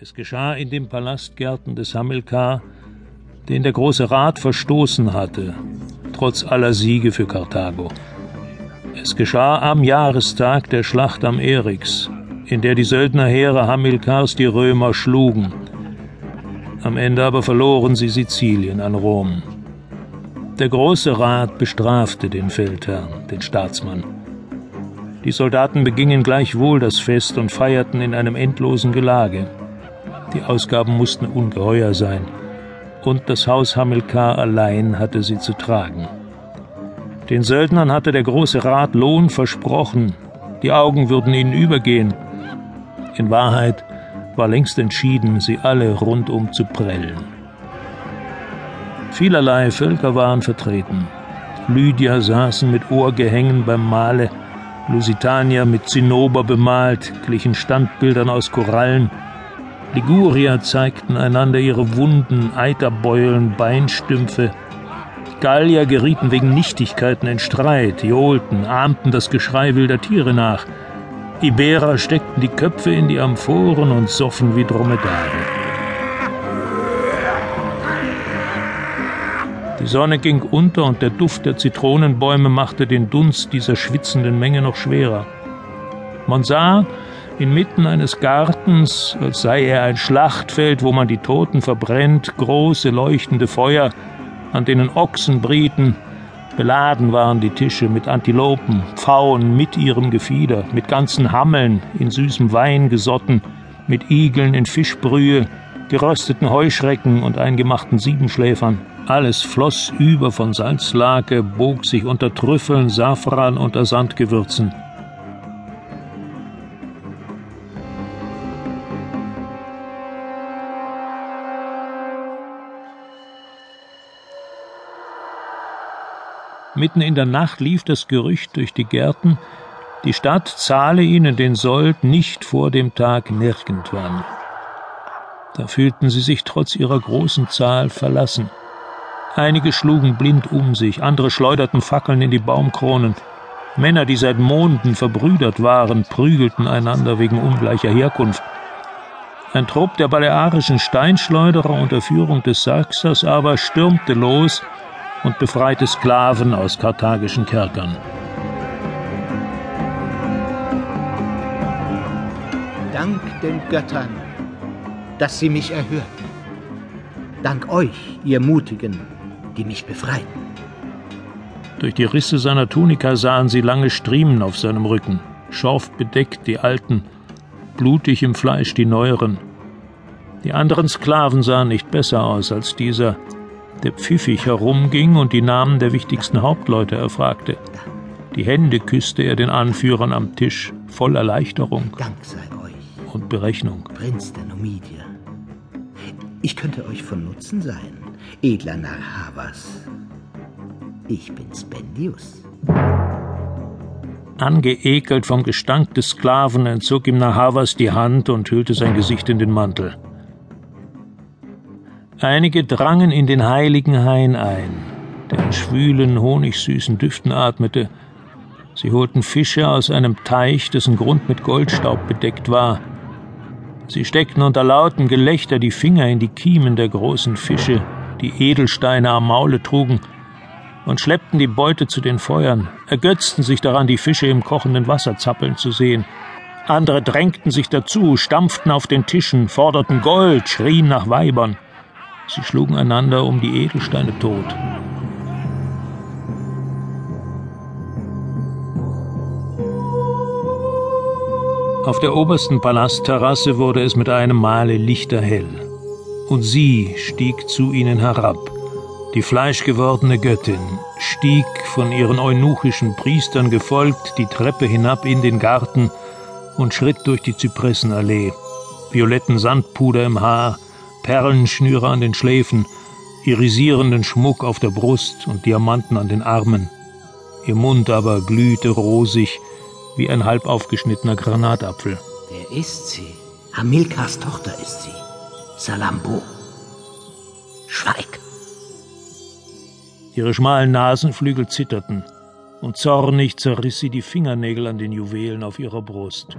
Es geschah in den Palastgärten des Hamilkar, den der Große Rat verstoßen hatte, trotz aller Siege für Karthago. Es geschah am Jahrestag der Schlacht am Eryx, in der die Söldnerheere Hamilkars die Römer schlugen. Am Ende aber verloren sie Sizilien an Rom. Der Große Rat bestrafte den Feldherrn, den Staatsmann. Die Soldaten begingen gleichwohl das Fest und feierten in einem endlosen Gelage. Die Ausgaben mussten ungeheuer sein, und das Haus Hamilkar allein hatte sie zu tragen. Den Söldnern hatte der Große Rat Lohn versprochen, die Augen würden ihnen übergehen. In Wahrheit war längst entschieden, sie alle rundum zu prellen. Vielerlei Völker waren vertreten. Lydia saßen mit Ohrgehängen beim Male, Lusitanier mit Zinnober bemalt, glichen Standbildern aus Korallen, Ligurier zeigten einander ihre Wunden, Eiterbeulen, Beinstümpfe. Gallier gerieten wegen Nichtigkeiten in Streit, johlten, ahmten das Geschrei wilder Tiere nach. Iberer steckten die Köpfe in die Amphoren und soffen wie Dromedare. Die Sonne ging unter und der Duft der Zitronenbäume machte den Dunst dieser schwitzenden Menge noch schwerer. Man sah, inmitten eines Gartens, als sei er ein Schlachtfeld, wo man die Toten verbrennt, große leuchtende Feuer, an denen Ochsen brieten, beladen waren die Tische mit Antilopen, Pfauen mit ihrem Gefieder, mit ganzen Hammeln in süßem Wein gesotten, mit Igeln in Fischbrühe, gerösteten Heuschrecken und eingemachten Siebenschläfern. Alles floss über von Salzlake, bog sich unter Trüffeln, Safran unter Sandgewürzen. Mitten in der Nacht lief das Gerücht durch die Gärten, die Stadt zahle ihnen den Sold nicht vor dem Tag nirgendwann. Da fühlten sie sich trotz ihrer großen Zahl verlassen. Einige schlugen blind um sich, andere schleuderten Fackeln in die Baumkronen. Männer, die seit Monden verbrüdert waren, prügelten einander wegen ungleicher Herkunft. Ein Trupp der balearischen Steinschleuderer unter Führung des Saxers aber stürmte los und befreite Sklaven aus karthagischen Kerkern. Dank den Göttern, dass sie mich erhörten. Dank euch, ihr Mutigen, die mich befreiten. Durch die Risse seiner Tunika sahen sie lange Striemen auf seinem Rücken, schorf bedeckt die alten, blutig im Fleisch die neueren. Die anderen Sklaven sahen nicht besser aus als dieser, der pfiffig herumging und die Namen der wichtigsten Hauptleute erfragte. Die Hände küsste er den Anführern am Tisch, voll Erleichterung Dank sei euch, und Berechnung. Prinz der Numidier. Ich könnte euch von Nutzen sein, edler Narr Havas. Ich bin Spendius. Angeekelt vom Gestank des Sklaven entzog ihm Nahavas die Hand und hüllte sein Gesicht in den Mantel. Einige drangen in den heiligen Hain ein, der in schwülen, honigsüßen Düften atmete. Sie holten Fische aus einem Teich, dessen Grund mit Goldstaub bedeckt war. Sie steckten unter lautem Gelächter die Finger in die Kiemen der großen Fische, die Edelsteine am Maule trugen, und schleppten die Beute zu den Feuern, ergötzten sich daran, die Fische im kochenden Wasser zappeln zu sehen. Andere drängten sich dazu, stampften auf den Tischen, forderten Gold, schrien nach Weibern. Sie schlugen einander um die Edelsteine tot. Auf der obersten Palastterrasse wurde es mit einem Male lichterhell. Und sie stieg zu ihnen herab, die fleischgewordene Göttin, stieg von ihren eunuchischen Priestern gefolgt die Treppe hinab in den Garten und schritt durch die Zypressenallee, violetten Sandpuder im Haar, Perlenschnüre an den Schläfen, irisierenden Schmuck auf der Brust und Diamanten an den Armen. Ihr Mund aber glühte rosig wie ein halb aufgeschnittener Granatapfel. Wer ist sie? Hamilkas Tochter ist sie. Salambo. Schweig! Ihre schmalen Nasenflügel zitterten, und zornig zerriss sie die Fingernägel an den Juwelen auf ihrer Brust.